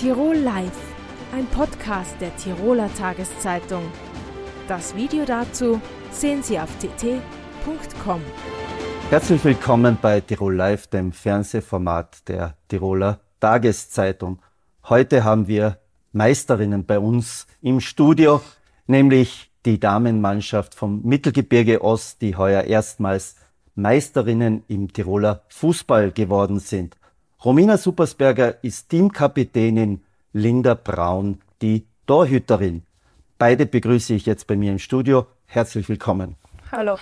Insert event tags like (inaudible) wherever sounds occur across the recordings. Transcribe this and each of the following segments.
Tirol Live, ein Podcast der Tiroler Tageszeitung. Das Video dazu sehen Sie auf tt.com. Herzlich willkommen bei Tirol Live, dem Fernsehformat der Tiroler Tageszeitung. Heute haben wir Meisterinnen bei uns im Studio, nämlich die Damenmannschaft vom Mittelgebirge Ost, die heuer erstmals Meisterinnen im Tiroler Fußball geworden sind. Romina Supersberger ist Teamkapitänin, Linda Braun die Torhüterin. Beide begrüße ich jetzt bei mir im Studio. Herzlich willkommen. Hallo.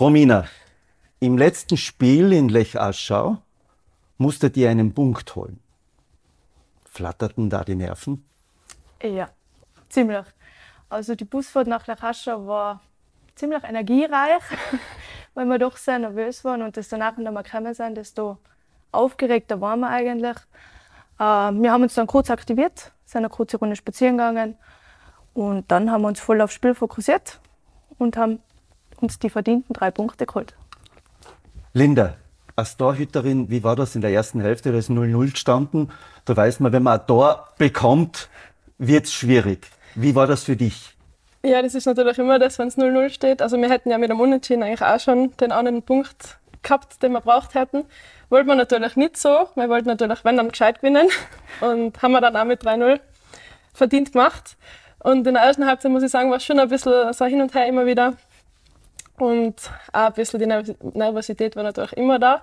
Romina, im letzten Spiel in Lech Aschau musstet ihr einen Punkt holen. Flatterten da die Nerven? Ja, ziemlich. Also die Busfahrt nach Lech Aschau war ziemlich energiereich, (laughs) weil wir doch sehr nervös waren und desto nachher wir gekommen sind, desto aufgeregter waren wir eigentlich. Äh, wir haben uns dann kurz aktiviert, sind eine kurze Runde spazieren gegangen und dann haben wir uns voll aufs Spiel fokussiert und haben uns die verdienten drei Punkte geholt. Linda, als Torhüterin, wie war das in der ersten Hälfte? Da ist 0-0 gestanden. Da weiß man, wenn man ein Tor bekommt, wird es schwierig. Wie war das für dich? Ja, das ist natürlich immer das, wenn es 0-0 steht. Also wir hätten ja mit dem Unentschieden eigentlich auch schon den anderen Punkt gehabt, den wir braucht hätten. Wollten wir natürlich nicht so. Wir wollten natürlich, wenn, dann gescheit gewinnen. (laughs) Und haben wir dann auch mit 3-0 verdient gemacht. Und in der ersten Halbzeit, muss ich sagen, war es schon ein bisschen so hin und her immer wieder. Und auch ein bisschen die Nervosität war natürlich immer da.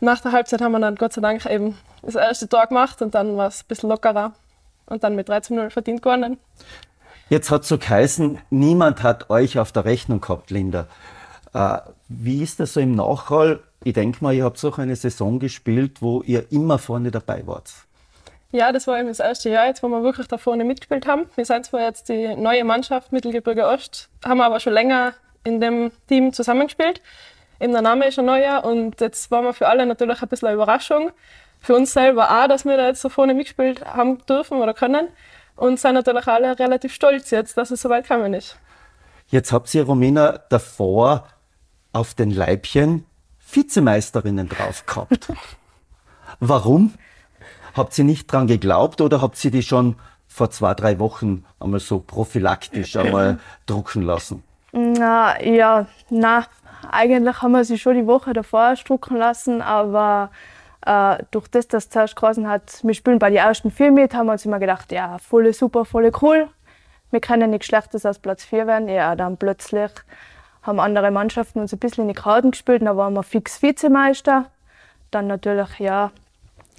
Nach der Halbzeit haben wir dann Gott sei Dank eben das erste Tor gemacht und dann war es ein bisschen lockerer. Und dann mit 3 0 verdient gewonnen. Jetzt hat es so geheißen, niemand hat euch auf der Rechnung gehabt, Linda. Äh, wie ist das so im Nachhall? Ich denke mal, ihr habt auch eine Saison gespielt, wo ihr immer vorne dabei wart. Ja, das war eben das erste Jahr jetzt, wo wir wirklich da vorne mitgespielt haben. Wir sind zwar jetzt die neue Mannschaft Mittelgebirge Ost, haben aber schon länger in dem Team zusammengespielt. Eben der Name ist schon neuer und jetzt war wir für alle natürlich ein bisschen eine Überraschung. Für uns selber auch, dass wir da jetzt so vorne mitgespielt haben dürfen oder können. Und sind natürlich alle relativ stolz jetzt, dass es so weit gekommen ist. Jetzt habt ihr, Romina, davor auf den Leibchen Vizemeisterinnen drauf gehabt. Warum? Habt ihr nicht dran geglaubt oder habt ihr die schon vor zwei, drei Wochen einmal so prophylaktisch einmal drucken lassen? Na, ja, na, eigentlich haben wir sie schon die Woche davor drucken lassen, aber äh, durch das, dass es zuerst geheißen hat, wir spielen bei den ersten vier mit, haben wir uns immer gedacht, ja, voll super, voll cool. Wir können nichts Schlechtes als Platz 4 werden. Ja, dann plötzlich haben andere Mannschaften uns ein bisschen in die Karten gespielt, dann waren wir fix Vizemeister. Dann natürlich, ja,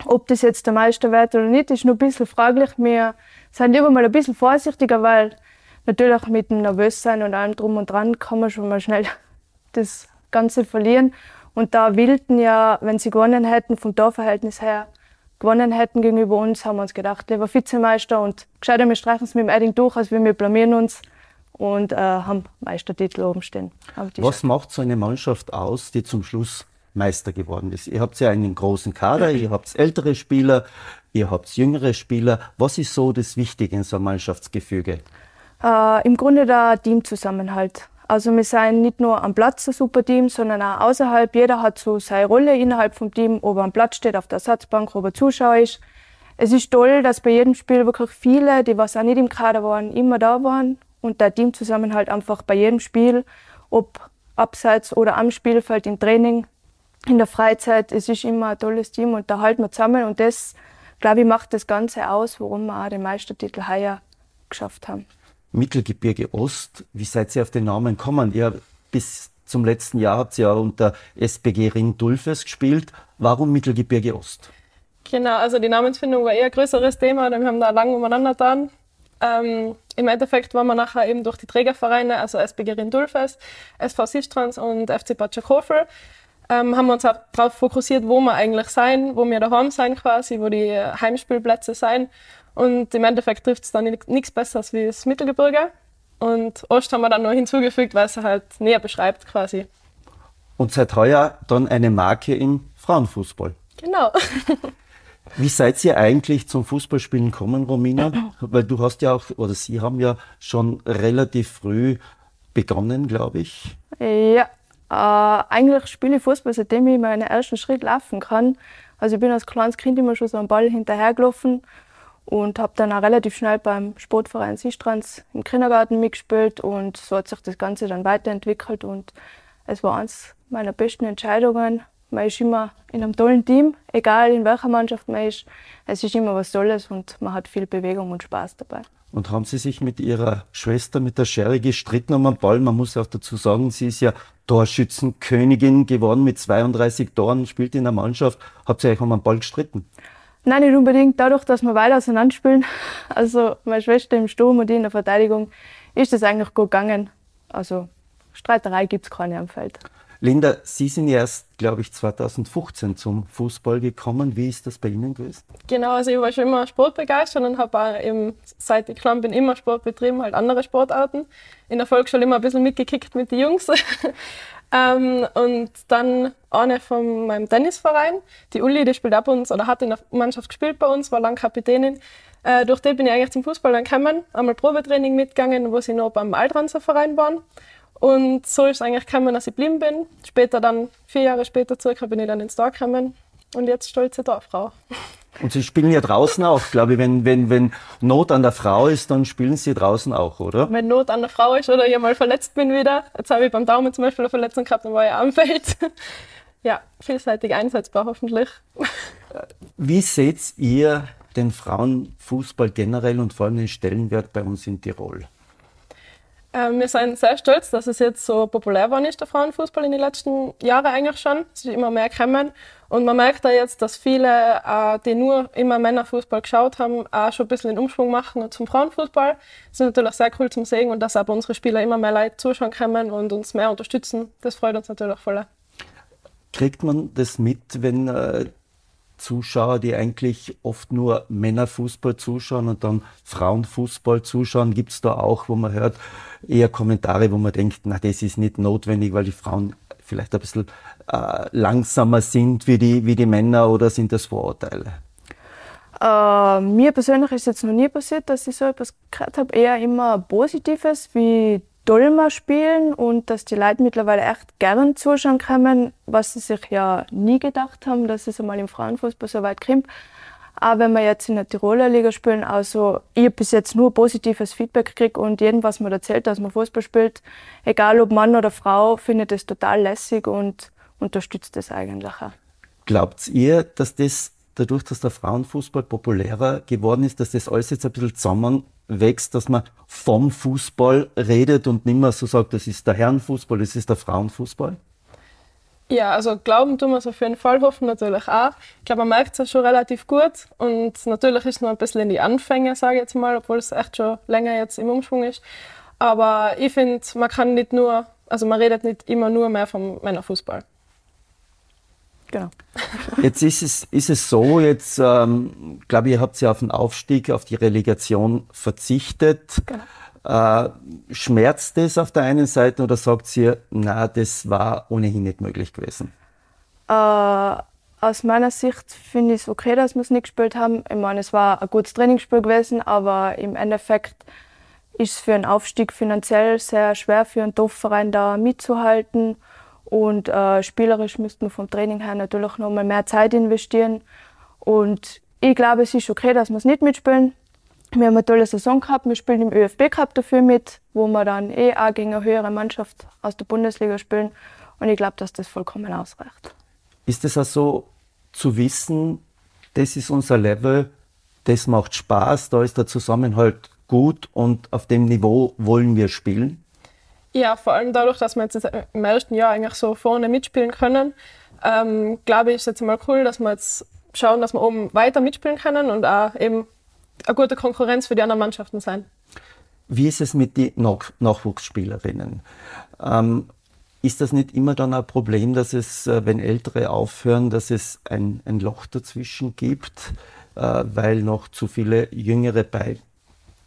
ob das jetzt der Meister wird oder nicht, ist noch ein bisschen fraglich. Wir sind lieber mal ein bisschen vorsichtiger, weil natürlich mit dem Nervössein und allem drum und dran kann man schon mal schnell (laughs) das Ganze verlieren. Und da Wilden ja, wenn sie gewonnen hätten, vom Torverhältnis her, gewonnen hätten gegenüber uns, haben wir uns gedacht, lieber Vizemeister und gescheiter, wir streichen es mit dem Edding durch, als wir blamieren uns und äh, haben Meistertitel oben stehen. Was macht so eine Mannschaft aus, die zum Schluss Meister geworden ist? Ihr habt ja einen großen Kader, ihr habt ältere Spieler, ihr habt jüngere Spieler. Was ist so das Wichtige in so einem Mannschaftsgefüge? Äh, Im Grunde der Teamzusammenhalt. Also wir sind nicht nur am Platz ein super Team, sondern auch außerhalb. Jeder hat so seine Rolle innerhalb vom Team, ob er am Platz steht, auf der Ersatzbank, ob er Zuschauer ist. Es ist toll, dass bei jedem Spiel wirklich viele, die was auch nicht im Kader waren, immer da waren und der Teamzusammenhalt einfach bei jedem Spiel, ob abseits oder am Spielfeld, im Training, in der Freizeit, es ist immer ein tolles Team und da halten wir zusammen und das, glaube ich, macht das Ganze aus, warum wir auch den Meistertitel heuer geschafft haben. Mittelgebirge Ost, wie seid ihr auf den Namen gekommen? Ihr bis zum letzten Jahr habt ihr ja unter SBG Ring Dulfes gespielt. Warum Mittelgebirge Ost? Genau, also die Namensfindung war eher ein größeres Thema. Wir haben da lange umeinander getan. Ähm, Im Endeffekt waren wir nachher eben durch die Trägervereine, also SBG Rindulfes, SV Sistrans und FC Bad Schakofel, ähm, haben wir uns auch darauf fokussiert, wo wir eigentlich sein, wo wir daheim sein quasi, wo die Heimspielplätze sein. Und im Endeffekt trifft es dann nichts Besseres wie das Mittelgebirge. Und Ost haben wir dann noch hinzugefügt, weil es halt näher beschreibt quasi. Und seit heuer dann eine Marke im Frauenfußball. Genau. (laughs) Wie seid ihr eigentlich zum Fußballspielen gekommen, Romina? Weil du hast ja auch, oder Sie haben ja schon relativ früh begonnen, glaube ich. Ja, äh, eigentlich spiele ich Fußball, seitdem ich meinen ersten Schritt laufen kann. Also ich bin als kleines Kind immer schon so am Ball hinterhergelaufen und habe dann auch relativ schnell beim Sportverein Sistrans im Kindergarten mitgespielt und so hat sich das Ganze dann weiterentwickelt und es war eines meiner besten Entscheidungen. Man ist immer in einem tollen Team, egal in welcher Mannschaft man ist. Es ist immer was Tolles und man hat viel Bewegung und Spaß dabei. Und haben Sie sich mit Ihrer Schwester, mit der Sherry, gestritten um den Ball? Man muss auch dazu sagen, sie ist ja Torschützenkönigin geworden mit 32 Toren, spielt in der Mannschaft. Habt ihr euch um den Ball gestritten? Nein, nicht unbedingt. Dadurch, dass wir weiter auseinander spielen, (laughs) also meine Schwester im Sturm und ich in der Verteidigung, ist das eigentlich gut gegangen. Also Streiterei gibt es keine am Feld. Linda, Sie sind erst, glaube ich, 2015 zum Fußball gekommen. Wie ist das bei Ihnen gewesen? Genau, also ich war schon immer sportbegeistert und habe auch eben, seit ich klein bin, immer Sport betrieben, halt andere Sportarten. In der Volksschule immer ein bisschen mitgekickt mit den Jungs. (laughs) ähm, und dann eine von meinem Tennisverein, die Uli, die spielt ab uns oder hat in der Mannschaft gespielt bei uns, war lang Kapitänin. Äh, durch die bin ich eigentlich zum Fußball gekommen, einmal Probetraining mitgegangen, wo sie noch beim Altranzer Verein waren. Und so ist es eigentlich gekommen, dass ich geblieben bin. Später dann, vier Jahre später zurück, bin ich dann ins Tor gekommen und jetzt stolze Dorffrau. Und Sie spielen ja draußen auch, glaube ich. Wenn, wenn, wenn Not an der Frau ist, dann spielen Sie draußen auch, oder? Wenn Not an der Frau ist oder ich mal verletzt bin wieder. Jetzt habe ich beim Daumen zum Beispiel eine Verletzung gehabt, dann war ich am Feld. (laughs) ja, vielseitig einsetzbar hoffentlich. Wie seht ihr den Frauenfußball generell und vor allem den Stellenwert bei uns in Tirol? Ähm, wir sind sehr stolz, dass es jetzt so populär geworden ist, der Frauenfußball in den letzten Jahren eigentlich schon. Es ist immer mehr gekommen. Und man merkt da jetzt, dass viele, äh, die nur immer Männerfußball geschaut haben, auch schon ein bisschen den Umschwung machen zum Frauenfußball. Das ist natürlich sehr cool zum Sehen und dass aber unsere Spieler immer mehr Leute zuschauen können und uns mehr unterstützen. Das freut uns natürlich voll. Kriegt man das mit, wenn äh, Zuschauer, die eigentlich oft nur Männerfußball zuschauen und dann Frauenfußball zuschauen, gibt es da auch, wo man hört, eher Kommentare, wo man denkt, na, das ist nicht notwendig, weil die Frauen vielleicht ein bisschen äh, langsamer sind wie die, wie die Männer oder sind das Vorurteile? Äh, mir persönlich ist jetzt noch nie passiert, dass ich so etwas gehört habe. Eher immer Positives, wie wir spielen und dass die Leute mittlerweile echt gern zuschauen können, was sie sich ja nie gedacht haben, dass es einmal im Frauenfußball so weit kommt. Auch wenn wir jetzt in der Tiroler Liga spielen, also ich bis jetzt nur positives Feedback gekriegt und jedem, was mir erzählt, dass man Fußball spielt, egal ob Mann oder Frau, findet es total lässig und unterstützt es eigentlich auch. Glaubt ihr, dass das dadurch, dass der Frauenfußball populärer geworden ist, dass das alles jetzt ein bisschen zusammenwächst, dass man vom Fußball redet und nicht mehr so sagt, das ist der Herrenfußball, das ist der Frauenfußball? Ja, also glauben tun wir es auf jeden Fall, hoffen natürlich auch. Ich glaube, man merkt es ja schon relativ gut und natürlich ist es noch ein bisschen in die Anfänge, sage ich jetzt mal, obwohl es echt schon länger jetzt im Umschwung ist. Aber ich finde, man kann nicht nur, also man redet nicht immer nur mehr vom Männerfußball. Genau. Jetzt ist es, ist es so, jetzt ähm, glaube ich, ihr habt ja auf den Aufstieg, auf die Relegation verzichtet. Genau. Äh, schmerzt das auf der einen Seite oder sagt ihr, na, das war ohnehin nicht möglich gewesen? Äh, aus meiner Sicht finde ich es okay, dass wir es nicht gespielt haben. Ich meine, es war ein gutes Trainingsspiel gewesen, aber im Endeffekt ist es für einen Aufstieg finanziell sehr schwer für einen Dorfverein da mitzuhalten. Und äh, spielerisch müsste man vom Training her natürlich noch mal mehr Zeit investieren. Und ich glaube, es ist okay, dass wir es nicht mitspielen. Wir haben eine tolle Saison gehabt. Wir spielen im ÖFB Cup dafür mit, wo wir dann eh auch gegen eine höhere Mannschaft aus der Bundesliga spielen. Und ich glaube, dass das vollkommen ausreicht. Ist es also zu wissen, das ist unser Level, das macht Spaß, da ist der Zusammenhalt gut und auf dem Niveau wollen wir spielen? Ja, vor allem dadurch, dass wir jetzt im ersten Jahr eigentlich so vorne mitspielen können, ähm, glaube ich, ist jetzt mal cool, dass wir jetzt schauen, dass wir oben weiter mitspielen können und auch eben eine gute Konkurrenz für die anderen Mannschaften sein. Wie ist es mit den Nach Nachwuchsspielerinnen? Ähm, ist das nicht immer dann ein Problem, dass es, äh, wenn Ältere aufhören, dass es ein, ein Loch dazwischen gibt, äh, weil noch zu viele Jüngere bei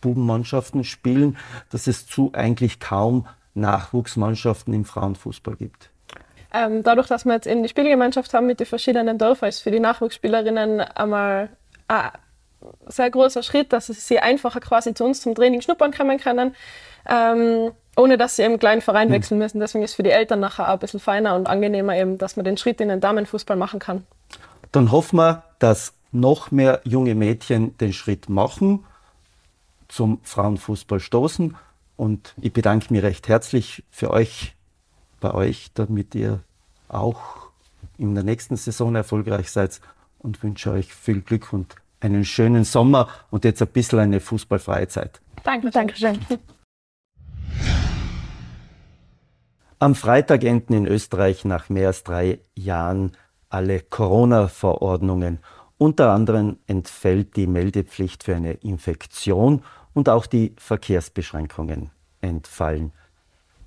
Bubenmannschaften spielen, dass es zu eigentlich kaum Nachwuchsmannschaften im Frauenfußball gibt? Ähm, dadurch, dass wir jetzt eben die Spielgemeinschaft haben mit den verschiedenen Dörfern, ist für die Nachwuchsspielerinnen einmal ein sehr großer Schritt, dass sie einfacher quasi zu uns zum Training schnuppern kommen können, ähm, ohne dass sie eben einen kleinen Verein hm. wechseln müssen. Deswegen ist es für die Eltern nachher auch ein bisschen feiner und angenehmer eben, dass man den Schritt in den Damenfußball machen kann. Dann hoffen wir, dass noch mehr junge Mädchen den Schritt machen, zum Frauenfußball stoßen. Und ich bedanke mich recht herzlich für euch, bei euch, damit ihr auch in der nächsten Saison erfolgreich seid und wünsche euch viel Glück und einen schönen Sommer und jetzt ein bisschen eine fußballfreie Zeit. Danke. Dankeschön. Am Freitag enden in Österreich nach mehr als drei Jahren alle Corona-Verordnungen. Unter anderem entfällt die Meldepflicht für eine Infektion und auch die Verkehrsbeschränkungen entfallen.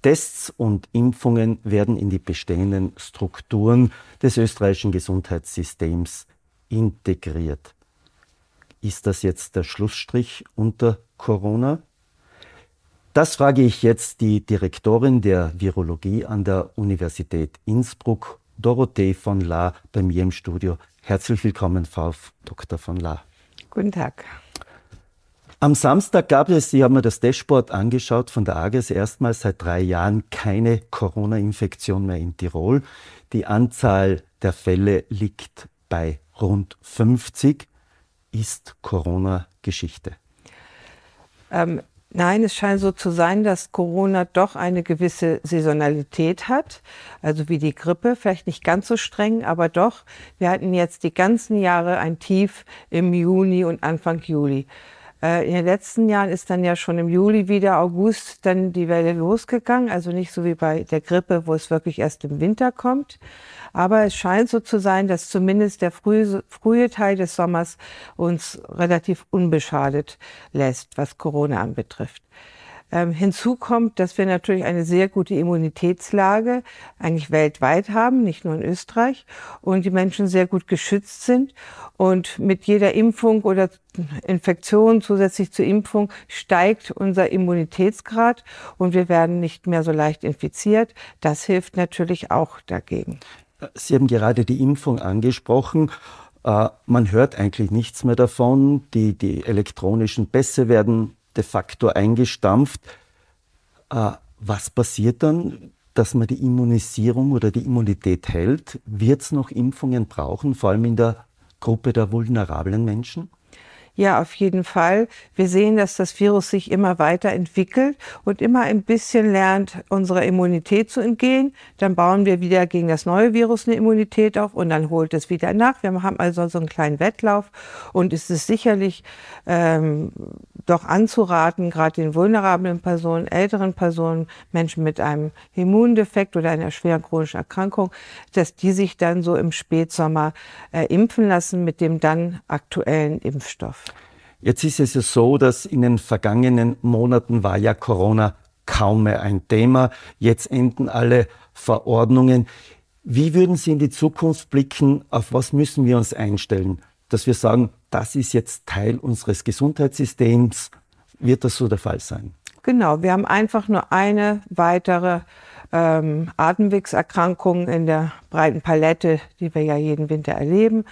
Tests und Impfungen werden in die bestehenden Strukturen des österreichischen Gesundheitssystems integriert. Ist das jetzt der Schlussstrich unter Corona? Das frage ich jetzt die Direktorin der Virologie an der Universität Innsbruck, Dorothee von La, bei mir im Studio. Herzlich willkommen, Frau Dr. von La. Guten Tag. Am Samstag gab es, ich habe mir das Dashboard angeschaut von der AGES, erstmals seit drei Jahren keine Corona-Infektion mehr in Tirol. Die Anzahl der Fälle liegt bei rund 50. Ist Corona Geschichte? Ähm, nein, es scheint so zu sein, dass Corona doch eine gewisse Saisonalität hat, also wie die Grippe, vielleicht nicht ganz so streng, aber doch. Wir hatten jetzt die ganzen Jahre ein Tief im Juni und Anfang Juli. Äh, in den letzten Jahren ist dann ja schon im Juli wieder, August dann die Welle losgegangen. Also nicht so wie bei der Grippe, wo es wirklich erst im Winter kommt. Aber es scheint so zu sein, dass zumindest der frühe, frühe Teil des Sommers uns relativ unbeschadet lässt, was Corona anbetrifft. Ähm, hinzu kommt, dass wir natürlich eine sehr gute Immunitätslage eigentlich weltweit haben, nicht nur in Österreich, und die Menschen sehr gut geschützt sind. Und mit jeder Impfung oder Infektion zusätzlich zur Impfung steigt unser Immunitätsgrad und wir werden nicht mehr so leicht infiziert. Das hilft natürlich auch dagegen. Sie haben gerade die Impfung angesprochen. Äh, man hört eigentlich nichts mehr davon. Die, die elektronischen Pässe werden de facto eingestampft. Äh, was passiert dann, dass man die Immunisierung oder die Immunität hält? Wird es noch Impfungen brauchen, vor allem in der Gruppe der vulnerablen Menschen? Ja, auf jeden Fall. Wir sehen, dass das Virus sich immer weiter entwickelt und immer ein bisschen lernt, unserer Immunität zu entgehen. Dann bauen wir wieder gegen das neue Virus eine Immunität auf und dann holt es wieder nach. Wir haben also so einen kleinen Wettlauf und es ist sicherlich ähm, doch anzuraten, gerade den vulnerablen Personen, älteren Personen, Menschen mit einem Immundefekt oder einer schweren chronischen Erkrankung, dass die sich dann so im Spätsommer äh, impfen lassen mit dem dann aktuellen Impfstoff. Jetzt ist es ja so, dass in den vergangenen Monaten war ja Corona kaum mehr ein Thema. Jetzt enden alle Verordnungen. Wie würden Sie in die Zukunft blicken? Auf was müssen wir uns einstellen? Dass wir sagen, das ist jetzt Teil unseres Gesundheitssystems. Wird das so der Fall sein? Genau, wir haben einfach nur eine weitere ähm, Atemwegserkrankung in der breiten Palette, die wir ja jeden Winter erleben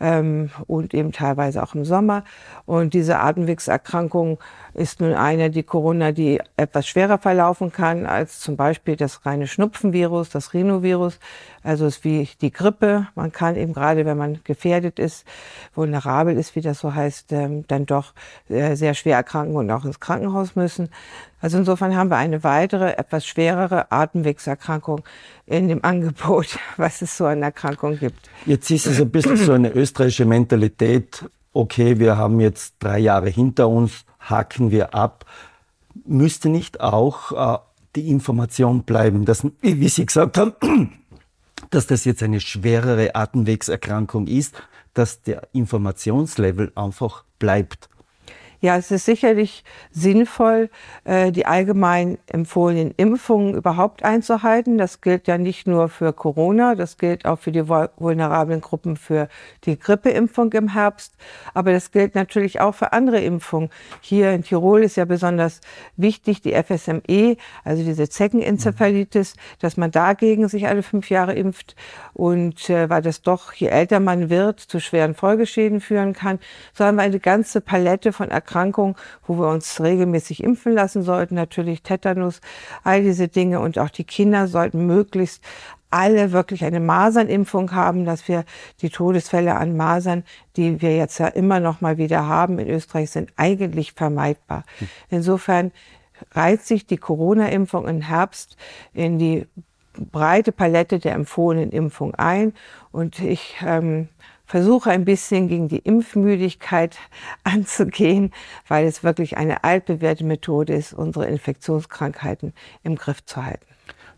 ähm, und eben teilweise auch im Sommer. Und diese Atemwegserkrankung ist nun eine, die Corona, die etwas schwerer verlaufen kann als zum Beispiel das reine Schnupfenvirus, das Rhinovirus. Also es ist wie die Grippe. Man kann eben gerade, wenn man gefährdet ist, vulnerabel ist, wie das so heißt, ähm, dann doch äh, sehr schwer erkranken und auch ins Krankenhaus müssen. Also insofern haben wir eine weitere, etwas schwerere Atemwegserkrankung in dem (laughs) Angebot, was es so an Erkrankungen gibt. Jetzt ist es ein bisschen so eine österreichische Mentalität. Okay, wir haben jetzt drei Jahre hinter uns, haken wir ab. Müsste nicht auch äh, die Information bleiben, dass, wie Sie gesagt haben, (clears throat) dass das jetzt eine schwerere Atemwegserkrankung ist, dass der Informationslevel einfach bleibt. Ja, es ist sicherlich sinnvoll, äh, die allgemein empfohlenen Impfungen überhaupt einzuhalten. Das gilt ja nicht nur für Corona, das gilt auch für die vulnerablen Gruppen für die Grippeimpfung im Herbst. Aber das gilt natürlich auch für andere Impfungen. Hier in Tirol ist ja besonders wichtig die FSME, also diese Zeckenenzephalitis, dass man dagegen sich alle fünf Jahre impft. Und äh, weil das doch, je älter man wird, zu schweren Folgeschäden führen kann, so haben wir eine ganze Palette von Erkrankungen Erkrankungen, wo wir uns regelmäßig impfen lassen sollten, natürlich Tetanus, all diese Dinge und auch die Kinder sollten möglichst alle wirklich eine Masernimpfung haben, dass wir die Todesfälle an Masern, die wir jetzt ja immer noch mal wieder haben in Österreich, sind eigentlich vermeidbar. Insofern reiht sich die Corona-Impfung im Herbst in die breite Palette der empfohlenen Impfung ein. Und ich ähm, versuche ein bisschen gegen die Impfmüdigkeit (laughs) anzugehen, weil es wirklich eine altbewährte Methode ist, unsere Infektionskrankheiten im Griff zu halten.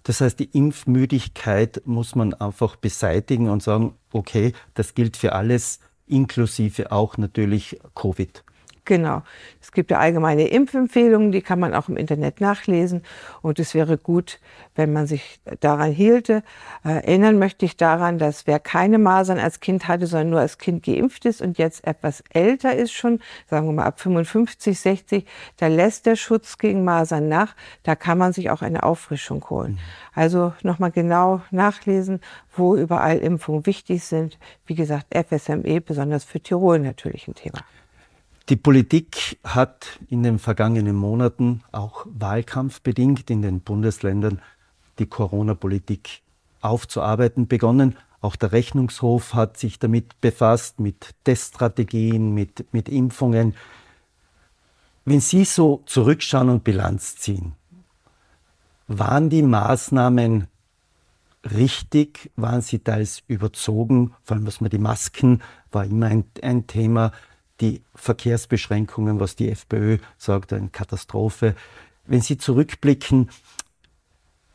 Das heißt, die Impfmüdigkeit muss man einfach beseitigen und sagen, okay, das gilt für alles, inklusive auch natürlich Covid. Genau. Es gibt ja allgemeine Impfempfehlungen, die kann man auch im Internet nachlesen. Und es wäre gut, wenn man sich daran hielte. Äh, erinnern möchte ich daran, dass wer keine Masern als Kind hatte, sondern nur als Kind geimpft ist und jetzt etwas älter ist schon, sagen wir mal ab 55, 60, da lässt der Schutz gegen Masern nach. Da kann man sich auch eine Auffrischung holen. Mhm. Also nochmal genau nachlesen, wo überall Impfungen wichtig sind. Wie gesagt, FSME, besonders für Tirol natürlich ein Thema. Die Politik hat in den vergangenen Monaten auch wahlkampfbedingt in den Bundesländern die Corona-Politik aufzuarbeiten begonnen. Auch der Rechnungshof hat sich damit befasst, mit Teststrategien, mit, mit Impfungen. Wenn Sie so zurückschauen und Bilanz ziehen, waren die Maßnahmen richtig? Waren sie teils überzogen? Vor allem, was man die Masken war immer ein, ein Thema die Verkehrsbeschränkungen, was die FPÖ sagt, eine Katastrophe. Wenn Sie zurückblicken,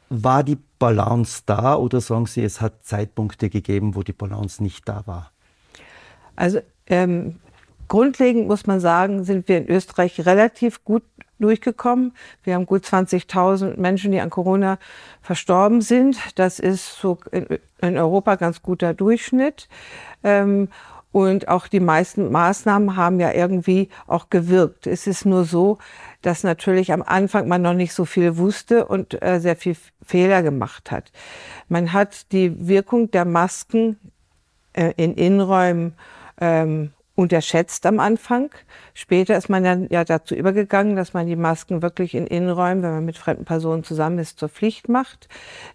war die Balance da oder sagen Sie, es hat Zeitpunkte gegeben, wo die Balance nicht da war? Also ähm, grundlegend muss man sagen, sind wir in Österreich relativ gut durchgekommen. Wir haben gut 20.000 Menschen, die an Corona verstorben sind. Das ist so in, Europa ganz guter Durchschnitt. Ähm, und auch die meisten Maßnahmen haben ja irgendwie auch gewirkt. Es ist nur so, dass natürlich am Anfang man noch nicht so viel wusste und äh, sehr viel Fehler gemacht hat. Man hat die Wirkung der Masken äh, in Innenräumen ähm, unterschätzt am Anfang. Später ist man dann ja dazu übergegangen, dass man die Masken wirklich in Innenräumen, wenn man mit fremden Personen zusammen ist, zur Pflicht macht.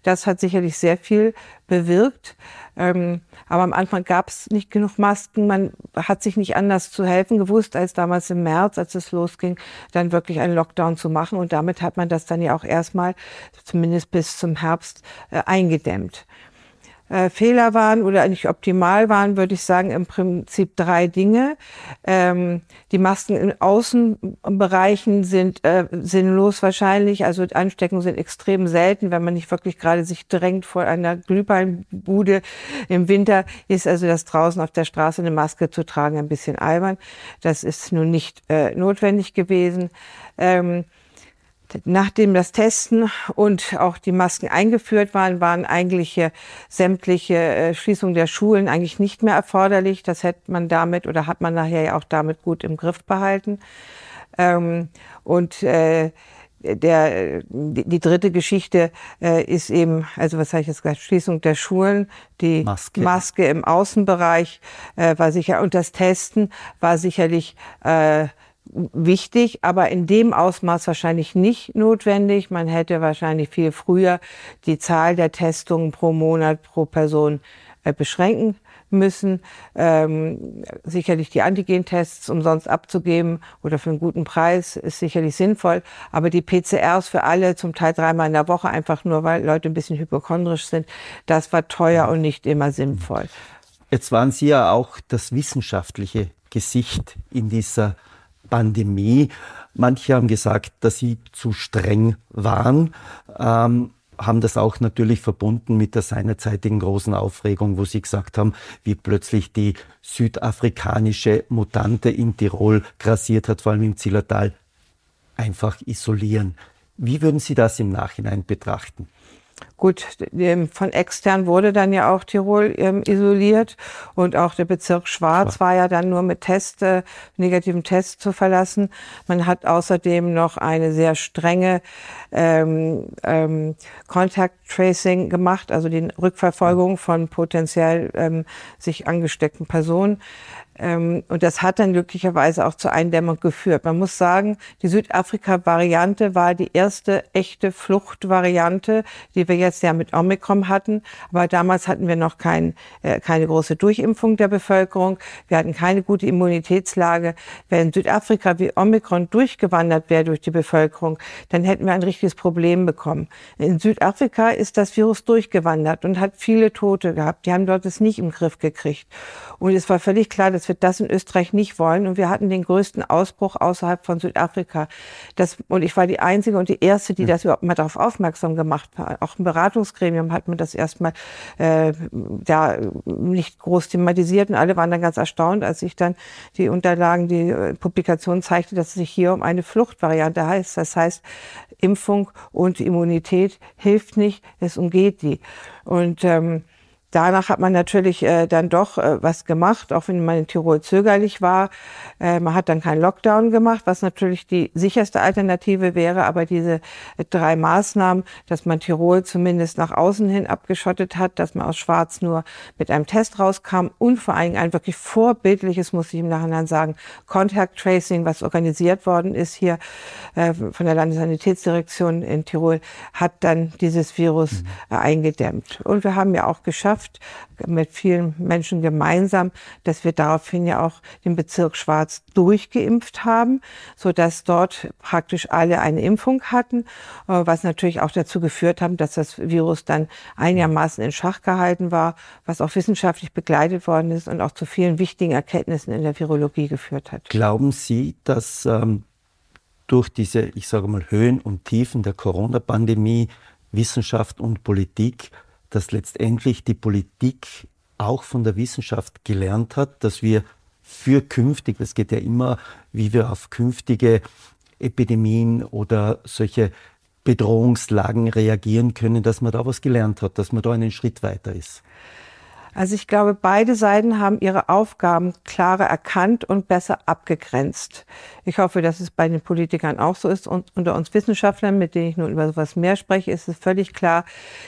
Das hat sicherlich sehr viel bewirkt. Ähm, aber am Anfang gab es nicht genug Masken. Man hat sich nicht anders zu helfen gewusst, als damals im März, als es losging, dann wirklich einen Lockdown zu machen. Und damit hat man das dann ja auch erstmal, zumindest bis zum Herbst, äh, eingedämmt äh, Fehler waren oder nicht optimal waren, würde ich sagen, im Prinzip drei Dinge. Ähm, die Masken in Außenbereichen sind äh, sinnlos wahrscheinlich. Also Ansteckungen sind extrem selten, wenn man nicht wirklich gerade sich drängt vor einer Glühbeinbude im Winter, ist also das draußen auf der Straße eine Maske zu tragen ein bisschen albern. Das ist nun nicht äh, notwendig gewesen. Ähm, Nachdem das Testen und auch die Masken eingeführt waren, waren eigentlich sämtliche äh, Schließungen der Schulen eigentlich nicht mehr erforderlich. Das hätte man damit oder hat man nachher ja auch damit gut im Griff behalten. Ähm, und äh, der, die, dritte Geschichte äh, ist eben, also was habe ich jetzt gesagt, Schließung der Schulen, die Maske, Maske im Außenbereich war sicher und das Testen war sicherlich wichtig, aber in dem Ausmaß wahrscheinlich nicht notwendig. Man hätte wahrscheinlich viel früher die Zahl der Testungen pro Monat pro Person äh, beschränken müssen. Ähm, sicherlich die Antigentests umsonst abzugeben oder für einen guten Preis ist sicherlich sinnvoll. Aber die PCRs für alle zum Teil dreimal in der Woche, einfach nur weil Leute ein bisschen hypochondrisch sind, das war teuer und nicht immer sinnvoll. Jetzt waren Sie ja auch das wissenschaftliche Gesicht in dieser Pandemie. Manche haben gesagt, dass sie zu streng waren, ähm, haben das auch natürlich verbunden mit der seinerzeitigen großen Aufregung, wo sie gesagt haben, wie plötzlich die südafrikanische Mutante in Tirol grassiert hat, vor allem im Zillertal, einfach isolieren. Wie würden Sie das im Nachhinein betrachten? Gut, von extern wurde dann ja auch Tirol ähm, isoliert und auch der Bezirk Schwarz war ja dann nur mit Test, äh, negativen Test zu verlassen. Man hat außerdem noch eine sehr strenge ähm, ähm, Contact Tracing gemacht, also die Rückverfolgung von potenziell ähm, sich angesteckten Personen. Ähm, und das hat dann glücklicherweise auch zur Eindämmung geführt. Man muss sagen, die Südafrika-Variante war die erste echte Fluchtvariante, die wir jetzt ja mit Omikron hatten. Aber damals hatten wir noch kein, äh, keine große Durchimpfung der Bevölkerung. Wir hatten keine gute Immunitätslage. Wenn Südafrika wie Omikron durchgewandert wäre durch die Bevölkerung, dann hätten wir ein richtiges Problem bekommen. In Südafrika ist das Virus durchgewandert und hat viele Tote gehabt. Die haben dort es nicht im Griff gekriegt. Und es war völlig klar, dass wir das in Österreich nicht wollen. Und wir hatten den größten Ausbruch außerhalb von Südafrika. Das, und ich war die Einzige und die Erste, die das überhaupt mal darauf aufmerksam gemacht hat. Auch im Beratungsgremium hat man das erstmal äh, ja, nicht groß thematisiert. Und alle waren dann ganz erstaunt, als ich dann die Unterlagen, die äh, Publikation zeigte, dass es sich hier um eine Fluchtvariante heißt. Das heißt, Impfung und Immunität hilft nicht, es umgeht die. Und ähm, Danach hat man natürlich äh, dann doch äh, was gemacht, auch wenn man in Tirol zögerlich war. Äh, man hat dann keinen Lockdown gemacht, was natürlich die sicherste Alternative wäre. Aber diese äh, drei Maßnahmen, dass man Tirol zumindest nach außen hin abgeschottet hat, dass man aus Schwarz nur mit einem Test rauskam und vor allem ein wirklich vorbildliches, muss ich im Nachhinein sagen, Contact Tracing, was organisiert worden ist hier äh, von der Landessanitätsdirektion in Tirol, hat dann dieses Virus mhm. äh, eingedämmt. Und wir haben ja auch geschafft, geschafft, mit vielen Menschen gemeinsam, dass wir daraufhin ja auch den Bezirk Schwarz durchgeimpft haben, so dass dort praktisch alle eine Impfung hatten, äh, was natürlich auch dazu geführt hat, dass das Virus dann einigermaßen in Schach gehalten war, was auch wissenschaftlich begleitet worden ist und auch zu vielen wichtigen Erkenntnissen in der Virologie geführt hat. Glauben Sie, dass ähm, durch diese, ich sage mal, Höhen und Tiefen der Corona-Pandemie Wissenschaft und Politik dass letztendlich die Politik auch von der Wissenschaft gelernt hat, dass wir für künftig, das geht ja immer, wie wir auf künftige Epidemien oder solche Bedrohungslagen reagieren können, dass man da was gelernt hat, dass man da einen Schritt weiter ist. Also ich glaube, beide Seiten haben ihre Aufgaben klarer erkannt und besser abgegrenzt. Ich hoffe, dass es bei den Politikern auch so ist. Und unter uns Wissenschaftlern, mit denen ich nun über sowas mehr spreche, ist es völlig klar,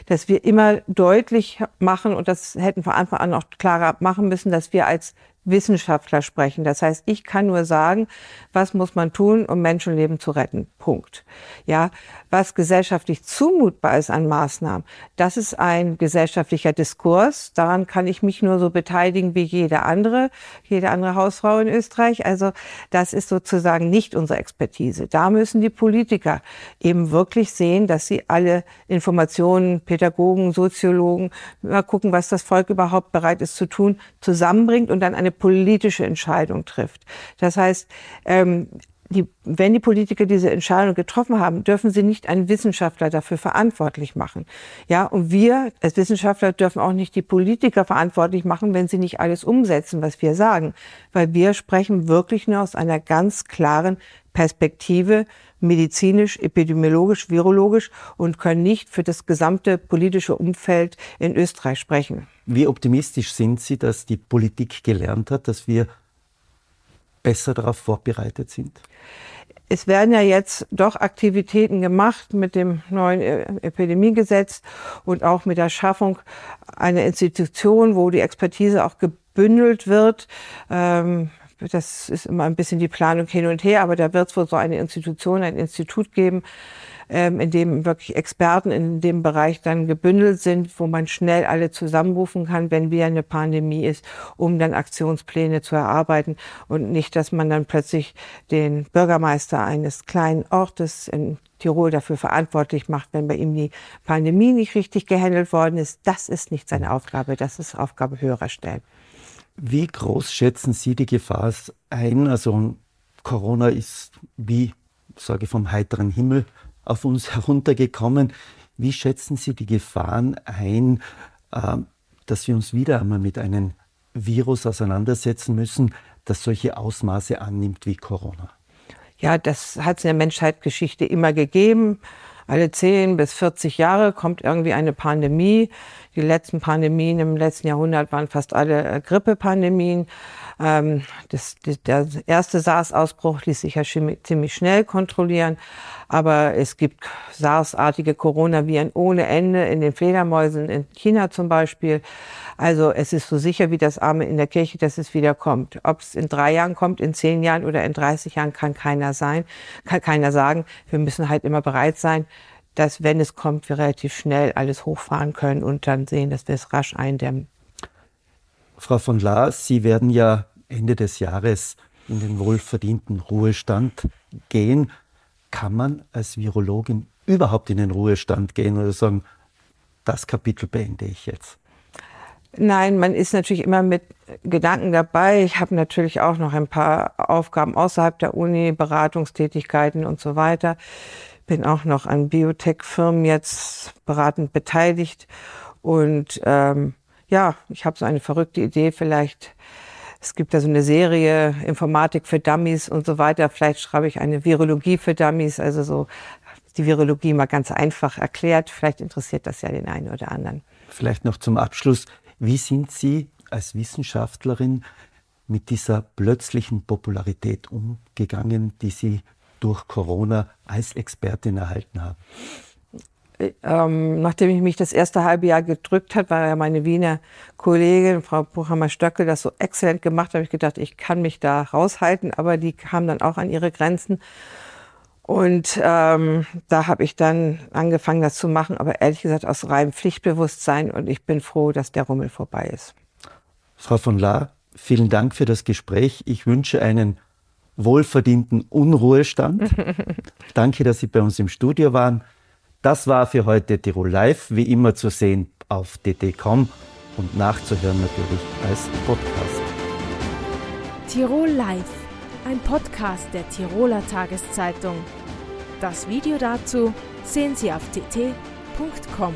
dass wir immer deutlich machen, und das hätten von Anfang an auch klarer machen müssen, dass wir als Wissenschaftler sprechen. Das heißt, ich kann nur sagen, was muss man tun, um Menschenleben zu retten. Punkt. Ja, was gesellschaftlich zumutbar ist an Maßnahmen, das ist ein gesellschaftlicher Diskurs. Daran kann ich mich nur so beteiligen wie jede andere, jede andere Hausfrau in Österreich. Also das ist sozusagen nicht unsere Expertise. Da müssen die Politiker eben wirklich sehen, dass sie alle Informationen, Pädagogen, Soziologen, mal gucken, was das Volk überhaupt bereit ist zu tun, zusammenbringt und dann eine politische Entscheidung trifft. Das heißt, ähm, die, wenn die Politiker diese Entscheidung getroffen haben, dürfen sie nicht einen Wissenschaftler dafür verantwortlich machen. Ja, und wir als Wissenschaftler dürfen auch nicht die Politiker verantwortlich machen, wenn sie nicht alles umsetzen, was wir sagen. Weil wir sprechen wirklich nur aus einer ganz klaren Perspektive, medizinisch, epidemiologisch, virologisch und können nicht für das gesamte politische Umfeld in Österreich sprechen. Wie optimistisch sind Sie, dass die Politik gelernt hat, dass wir besser darauf vorbereitet sind? Es werden ja jetzt doch Aktivitäten gemacht mit dem neuen e- Epidemiegesetz und auch mit der Schaffung einer Institution, wo die Expertise auch gebündelt wird. Ähm, das ist immer ein bisschen die Planung hin und her, aber da wird es wohl so eine Institution, ein Institut geben, ähm, in dem wirklich Experten in dem Bereich dann gebündelt sind, wo man schnell alle zusammenrufen kann, wenn wieder eine Pandemie ist, um dann Aktionspläne zu erarbeiten und nicht, dass man dann plötzlich den Bürgermeister eines kleinen Ortes in Tirol dafür verantwortlich macht, wenn bei ihm die Pandemie nicht richtig gehandelt worden ist. Das ist nicht seine Aufgabe, das ist Aufgabe höherer Stellen. Wie groß schätzen Sie die Gefahr ein? Also Corona ist wie, sage ich, vom heiteren Himmel auf uns (laughs) heruntergekommen. Wie schätzen Sie die Gefahren ein, ähm, dass wir uns wieder einmal mit einem Virus auseinandersetzen müssen, das solche Ausmaße annimmt wie Corona? Ja, das hat es in der Menschheitsgeschichte immer gegeben. Alle 10 bis 40 Jahre kommt irgendwie eine Pandemie. Die letzten Pandemien im letzten Jahrhundert waren fast alle äh, Grippepandemien. Ähm, das, der erste SARS-Ausbruch ließ sich ja ziemlich schnell kontrollieren. Aber es gibt SARS-artige Coronaviren ohne Ende in den Fledermäusen in China zum Beispiel. Also es ist so sicher wie das Arme in der Kirche, dass es wieder kommt. Ob es in drei Jahren kommt, in zehn Jahren oder in 30 Jahren, kann keiner sein, kann keiner sagen. Wir müssen halt immer bereit sein, dass, wenn es kommt, wir relativ schnell alles hochfahren können und dann sehen, dass wir es rasch eindämmen. Frau von Laar, Sie werden ja Ende des Jahres in den wohlverdienten Ruhestand gehen. Kann man als Virologin überhaupt in den Ruhestand gehen oder sagen, das Kapitel beende ich jetzt? Nein, man ist natürlich immer mit Gedanken dabei. Ich habe natürlich auch noch ein paar Aufgaben außerhalb der Uni, Beratungstätigkeiten und so weiter. Bin auch noch an Biotech-Firmen jetzt beratend beteiligt. Und ähm, ja, ich habe so eine verrückte Idee, vielleicht, es gibt da so eine Serie Informatik für Dummies und so weiter. Vielleicht schreibe ich eine Virologie für Dummies, also so die Virologie mal ganz einfach erklärt. Vielleicht interessiert das ja den einen oder anderen. Vielleicht noch zum Abschluss. Wie sind Sie als Wissenschaftlerin mit dieser plötzlichen Popularität umgegangen, die Sie durch Corona als Expertin erhalten haben? Ähm, nachdem ich mich das erste halbe Jahr gedrückt hat, weil ja meine Wiener Kollegin, Frau Buchhammer-Stöckel, das so exzellent gemacht, habe ich gedacht, ich kann mich da raushalten, aber die kam dann auch an ihre Grenzen. Und ähm, da habe ich dann angefangen, das zu machen, aber ehrlich gesagt aus reinem Pflichtbewusstsein und ich bin froh, dass der Rummel vorbei ist. Frau von Lahr, vielen Dank für das Gespräch. Ich wünsche einen wohlverdienten Unruhestand. (laughs) Danke, dass Sie bei uns im Studio waren. Das war für heute Tirol Live, wie immer zu sehen auf dd.com und nachzuhören natürlich als Podcast. Tirol Live, ein Podcast der Tiroler Tageszeitung. Das Video dazu sehen Sie auf tt.com.